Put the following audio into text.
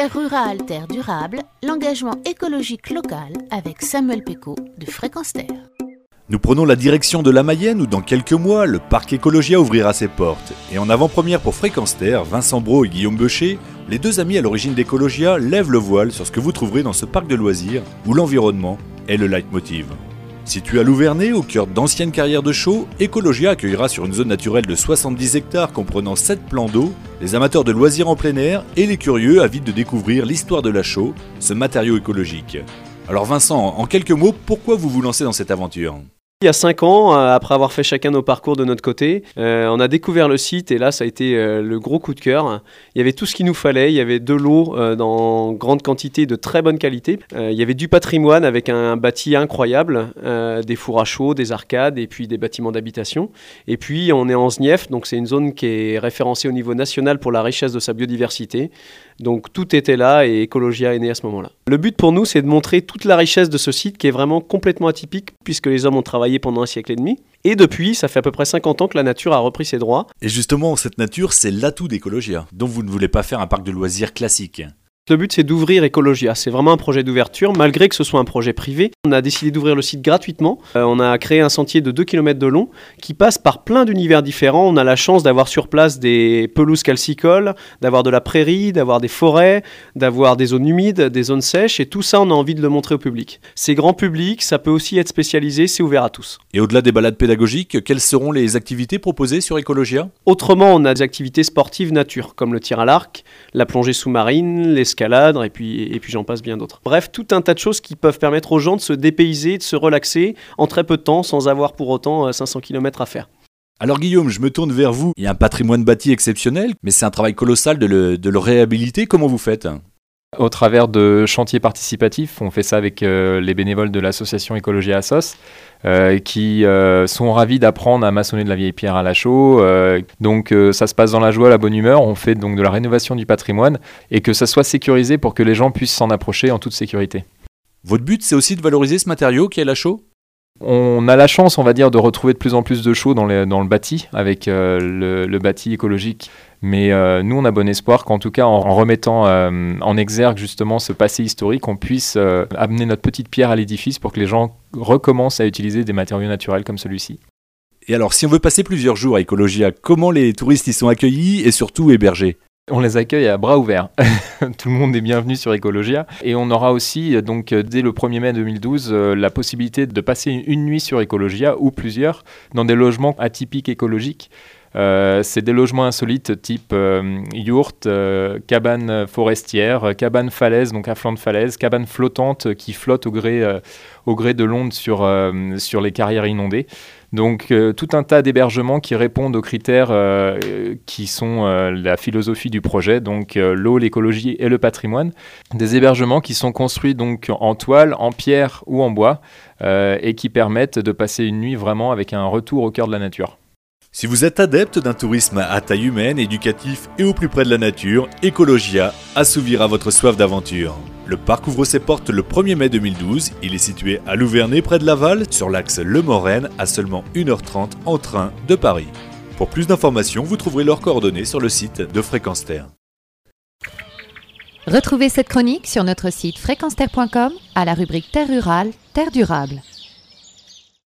Terre rurale, terre durable, l'engagement écologique local avec Samuel Péco de Fréquence. Nous prenons la direction de la Mayenne où dans quelques mois, le parc Écologia ouvrira ses portes. Et en avant-première pour Fréquence Vincent Bro et Guillaume Beucher, les deux amis à l'origine d'Ecologia lèvent le voile sur ce que vous trouverez dans ce parc de loisirs où l'environnement est le leitmotiv. Situé à Louvernay, au cœur d'anciennes carrières de chaux, Ecologia accueillera sur une zone naturelle de 70 hectares comprenant 7 plans d'eau les amateurs de loisirs en plein air et les curieux avides de découvrir l'histoire de la chaux, ce matériau écologique. Alors Vincent, en quelques mots, pourquoi vous vous lancez dans cette aventure? Il y a cinq ans, euh, après avoir fait chacun nos parcours de notre côté, euh, on a découvert le site et là, ça a été euh, le gros coup de cœur. Il y avait tout ce qu'il nous fallait. Il y avait de l'eau dans grande quantité, de très bonne qualité. il y avait du patrimoine avec un bâti incroyable, des fours à chaud, des arcades et puis des bâtiments d'habitation. Et puis, on est en Znief, donc c'est une zone qui est référencée au niveau national pour la richesse de sa biodiversité. Donc tout était là et Ecologia est né à ce moment-là. Le but pour nous, c'est de montrer toute la richesse de ce site qui est vraiment complètement atypique puisque les hommes ont travaillé pendant un siècle et demi. Et depuis, ça fait à peu près 50 ans que la nature a repris ses droits. Et justement, cette nature, c'est l'atout d'Ecologia, dont vous ne voulez pas faire un parc de loisirs classique. Le but, c'est d'ouvrir Ecologia. C'est vraiment un projet d'ouverture, malgré que ce soit un projet privé. On a décidé d'ouvrir le site gratuitement. Euh, on a créé un sentier de 2 km de long qui passe par plein d'univers différents. On a la chance d'avoir sur place des pelouses calcicoles, d'avoir de la prairie, d'avoir des forêts, d'avoir des zones humides, des zones sèches. Et tout ça, on a envie de le montrer au public. C'est grand public, ça peut aussi être spécialisé, c'est ouvert à tous. Et au-delà des balades pédagogiques, quelles seront les activités proposées sur Ecologia? Autrement, on a des activités sportives nature, comme le tir à l'arc, la plongée sous-marine, les et puis, j'en passe bien d'autres. Bref, tout un tas de choses qui peuvent permettre aux gens de se dépayser, de se relaxer en très peu de temps sans avoir pour autant 500 euh, km à faire. Alors Guillaume, je me tourne vers vous. Il y a un patrimoine bâti exceptionnel, mais c'est un travail colossal de le réhabiliter. Comment vous faites? Au travers de chantiers participatifs. On fait ça avec euh, les bénévoles de l'association Écologie Assos, euh, qui euh, sont ravis d'apprendre à maçonner de la vieille pierre à la chaux. donc ça se passe dans la joie, la bonne humeur. On fait donc de la rénovation du patrimoine et que ça soit sécurisé pour que les gens puissent s'en approcher en toute sécurité. Votre but, c'est aussi de valoriser ce matériau qui est la chaux? On a la chance, on va dire, de retrouver de plus en plus de chaux dans, le bâti, avec le, bâti écologique mais euh, nous, on a bon espoir qu'en tout cas, en, remettant euh, en exergue justement ce passé historique, on puisse euh, amener notre petite pierre à l'édifice pour que les gens recommencent à utiliser des matériaux naturels comme celui-ci. Et alors, si on veut passer plusieurs jours à Ecologia, comment les touristes y sont accueillis et surtout hébergés? On les accueille à bras ouverts. Tout le monde est bienvenu sur Ecologia. Et on aura aussi, donc, dès le 1er mai 2012, la possibilité de passer une nuit sur Ecologia ou plusieurs dans des logements atypiques écologiques. Euh, c'est des logements insolites type euh, yourte, euh, cabane forestière, cabane falaise, donc à flanc de falaise, cabane flottante qui flotte au gré, au gré de l'onde sur, sur les carrières inondées. Donc tout un tas d'hébergements qui répondent aux critères qui sont la philosophie du projet, donc l'eau, l'écologie et le patrimoine. Des hébergements qui sont construits donc en toile, en pierre ou en bois et qui permettent de passer une nuit vraiment avec un retour au cœur de la nature. Si vous êtes adepte d'un tourisme à taille humaine, éducatif et au plus près de la nature, Ecologia assouvira votre soif d'aventure. Le parc ouvre ses portes le 1er mai 2012. Il est situé à Louvernay près de Laval, sur l'axe Le Morène, à seulement 1h30 en train de Paris. Pour plus d'informations, vous trouverez leurs coordonnées sur le site de Fréquence Terre. Retrouvez cette chronique sur notre site fréquenceterre.com à la rubrique Terre rurale, Terre durable.